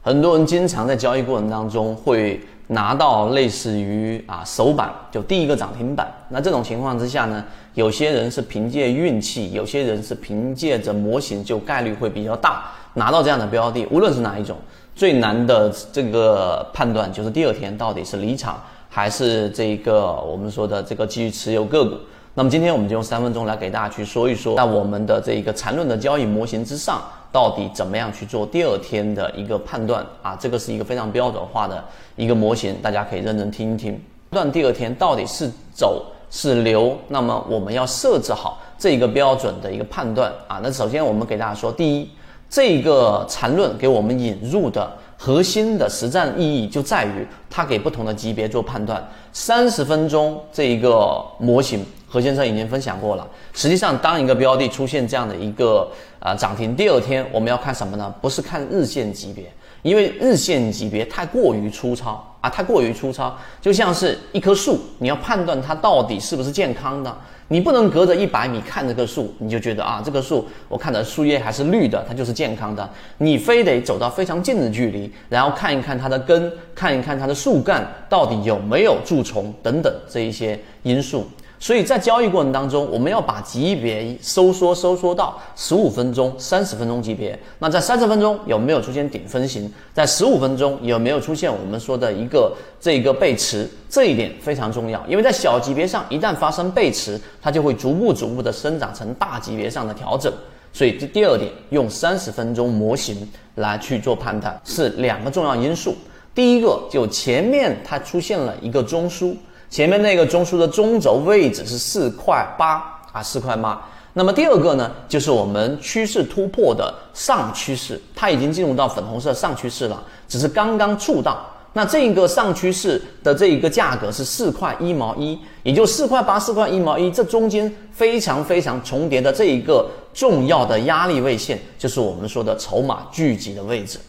很多人经常在交易过程当中会拿到类似于啊首板就第一个涨停板，那这种情况之下呢，有些人是凭借运气，有些人是凭借着模型，就概率会比较大拿到这样的标的。无论是哪一种，最难的这个判断就是第二天到底是离场还是这一个我们说的这个继续持有个股。那么今天我们就用三分钟来给大家去说一说，在我们的这一个缠论的交易模型之上，到底怎么样去做第二天的一个判断啊？这个是一个非常标准化的一个模型，大家可以认真听一听。判断第二天到底是走是留，那么我们要设置好这一个标准的一个判断啊。那首先我们给大家说，第一，这个缠论给我们引入的。核心的实战意义就在于它给不同的级别做判断。三十分钟这一个模型，何先生已经分享过了。实际上，当一个标的出现这样的一个啊涨停，第二天我们要看什么呢？不是看日线级别，因为日线级别太过于粗糙啊，太过于粗糙，就像是一棵树，你要判断它到底是不是健康的。你不能隔着一百米看这棵树，你就觉得啊，这棵树我看的树叶还是绿的，它就是健康的。你非得走到非常近的距离，然后看一看它的根，看一看它的树干到底有没有蛀虫等等这一些因素。所以在交易过程当中，我们要把级别收缩收缩到十五分钟、三十分钟级别。那在三十分钟有没有出现顶分型？在十五分钟有没有出现我们说的一个这个背驰？这一点非常重要，因为在小级别上一旦发生背驰，它就会逐步逐步的生长成大级别上的调整。所以这第二点，用三十分钟模型来去做判断是两个重要因素。第一个就前面它出现了一个中枢。前面那个中枢的中轴位置是四块八啊，四块八。那么第二个呢，就是我们趋势突破的上趋势，它已经进入到粉红色上趋势了，只是刚刚触到。那这一个上趋势的这一个价格是四块一毛一，也就四块八、四块一毛一，这中间非常非常重叠的这一个重要的压力位线，就是我们说的筹码聚集的位置。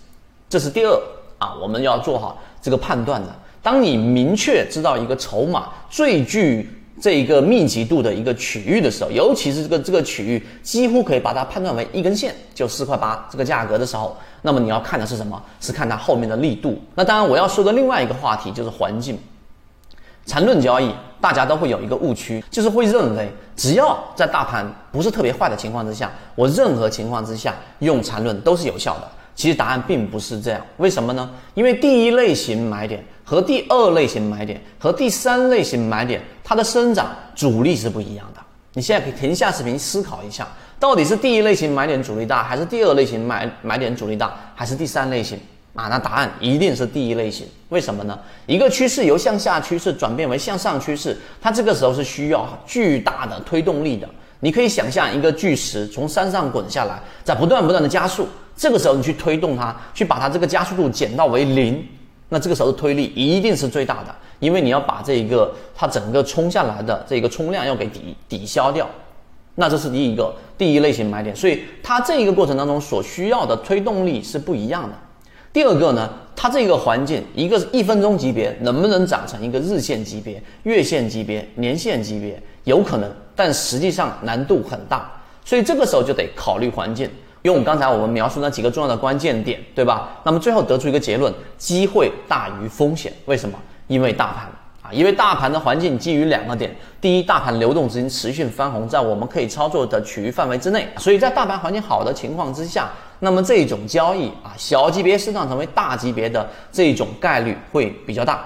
这是第二啊，我们要做好这个判断的。当你明确知道一个筹码最具这一个密集度的一个区域的时候，尤其是这个这个区域几乎可以把它判断为一根线，就四块八这个价格的时候，那么你要看的是什么？是看它后面的力度。那当然，我要说的另外一个话题就是环境。缠论交易，大家都会有一个误区，就是会认为只要在大盘不是特别坏的情况之下，我任何情况之下用缠论都是有效的。其实答案并不是这样，为什么呢？因为第一类型买点和第二类型买点和第三类型买点，它的生长阻力是不一样的。你现在可以停下视频思考一下，到底是第一类型买点阻力大，还是第二类型买买点阻力大，还是第三类型啊？那答案一定是第一类型。为什么呢？一个趋势由向下趋势转变为向上趋势，它这个时候是需要巨大的推动力的。你可以想象一个巨石从山上滚下来，在不断不断的加速。这个时候你去推动它，去把它这个加速度减到为零，那这个时候的推力一定是最大的，因为你要把这一个它整个冲下来的这个冲量要给抵抵消掉，那这是第一个第一类型买点，所以它这一个过程当中所需要的推动力是不一样的。第二个呢，它这个环境，一个是一分钟级别能不能长成一个日线级别、月线级别、年线级别，有可能，但实际上难度很大，所以这个时候就得考虑环境。用刚才我们描述那几个重要的关键点，对吧？那么最后得出一个结论：机会大于风险。为什么？因为大盘啊，因为大盘的环境基于两个点：第一，大盘流动资金持续翻红，在我们可以操作的区域范围之内，所以在大盘环境好的情况之下，那么这种交易啊，小级别市场成为大级别的这种概率会比较大。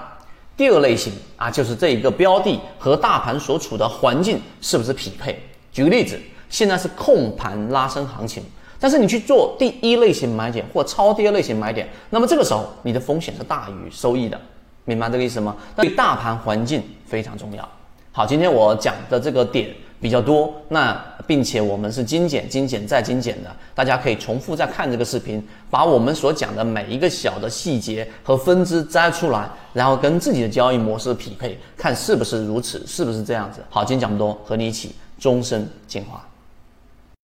第二类型啊，就是这一个标的和大盘所处的环境是不是匹配？举个例子，现在是控盘拉升行情。但是你去做第一类型买点或超跌类型买点，那么这个时候你的风险是大于收益的，明白这个意思吗？对大盘环境非常重要。好，今天我讲的这个点比较多，那并且我们是精简、精简再精简的，大家可以重复再看这个视频，把我们所讲的每一个小的细节和分支摘出来，然后跟自己的交易模式匹配，看是不是如此，是不是这样子。好，今天讲这么多，和你一起终身进化。